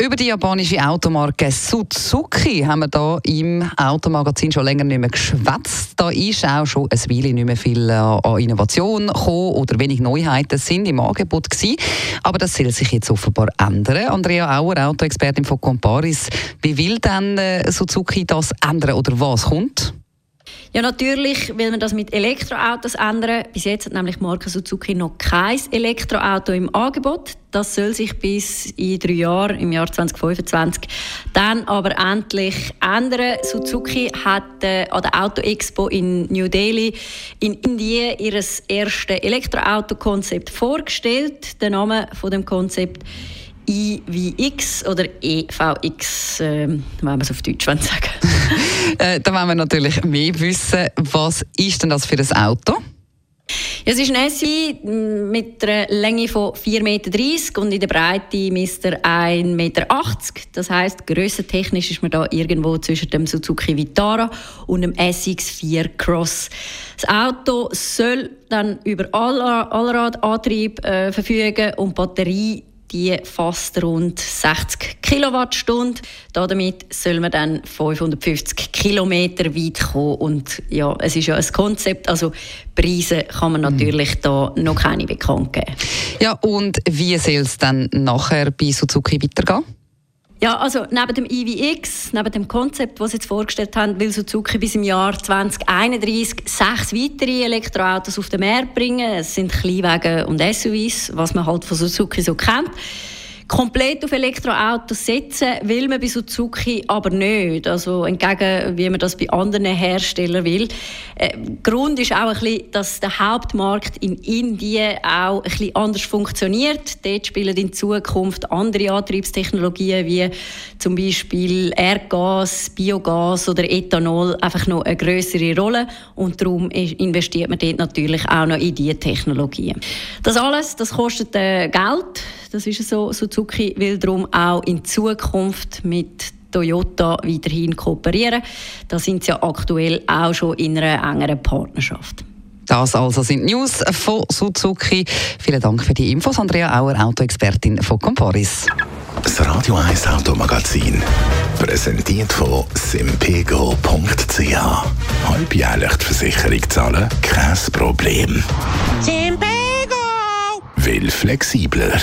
Über die japanische Automarke Suzuki haben wir hier im Automagazin schon länger nicht mehr geschwätzt. Da ist auch schon ein Weile nicht mehr viel äh, an Innovation gekommen oder wenig Neuheiten sind im Angebot gewesen. Aber das soll sich jetzt offenbar ändern. Andrea Auer, Autoexpertin von Comparis. Wie will denn äh, Suzuki das ändern oder was kommt? Ja, natürlich will man das mit Elektroautos ändern. Bis jetzt hat nämlich Marke Suzuki noch kein Elektroauto im Angebot. Das soll sich bis in drei Jahren, im Jahr 2025, dann aber endlich ändern. Suzuki hat äh, an der Auto Expo in New Delhi in Indien ihr erstes Elektroauto-Konzept vorgestellt. Der Name von dem Konzept IWX oder EVX, äh, wenn man es auf Deutsch sagen äh, Da wollen wir natürlich mehr wissen. Was ist denn das für ein Auto? Ja, es ist ein SUV mit einer Länge von 4,30 Meter und in der Breite misst er 1,80 Meter. Das heisst, grössentechnisch ist man da irgendwo zwischen dem Suzuki Vitara und dem SX4 Cross. Das Auto soll dann über Allradantrieb äh, verfügen und Batterie die fast rund 60 Kilowattstunden. Damit soll man dann 550 Kilometer weit kommen. Und ja, es ist ja ein Konzept, also Preise kann man natürlich mhm. da noch keine bekannt geben. Ja, und wie soll es dann nachher bei Suzuki weitergehen? Ja, also neben dem EVX, neben dem Konzept, das Sie jetzt vorgestellt haben, will Suzuki bis im Jahr 2031 sechs weitere Elektroautos auf den Markt bringen. Es sind Kleinwagen und SUVs, was man halt von Suzuki so kennt komplett auf Elektroautos setzen will man bei Suzuki aber nicht. Also entgegen, wie man das bei anderen Herstellern will. Äh, Grund ist auch ein bisschen, dass der Hauptmarkt in Indien auch ein bisschen anders funktioniert. Dort spielen in Zukunft andere Antriebstechnologien wie zum Beispiel Erdgas, Biogas oder Ethanol einfach noch eine größere Rolle und darum investiert man dort natürlich auch noch in diese Technologien. Das alles, das kostet äh, Geld. Das ist so. Suzuki will darum auch in Zukunft mit Toyota weiterhin kooperieren. Da sind sie ja aktuell auch schon in einer engeren Partnerschaft. Das also sind News von Suzuki. Vielen Dank für die Infos, Andrea Auer, Autoexpertin von Comparis. Das Radio 1 Automagazin, präsentiert von simpego.ch. Halbjährlich die Versicherung zahlen, kein Problem. Simpego! Will flexibler.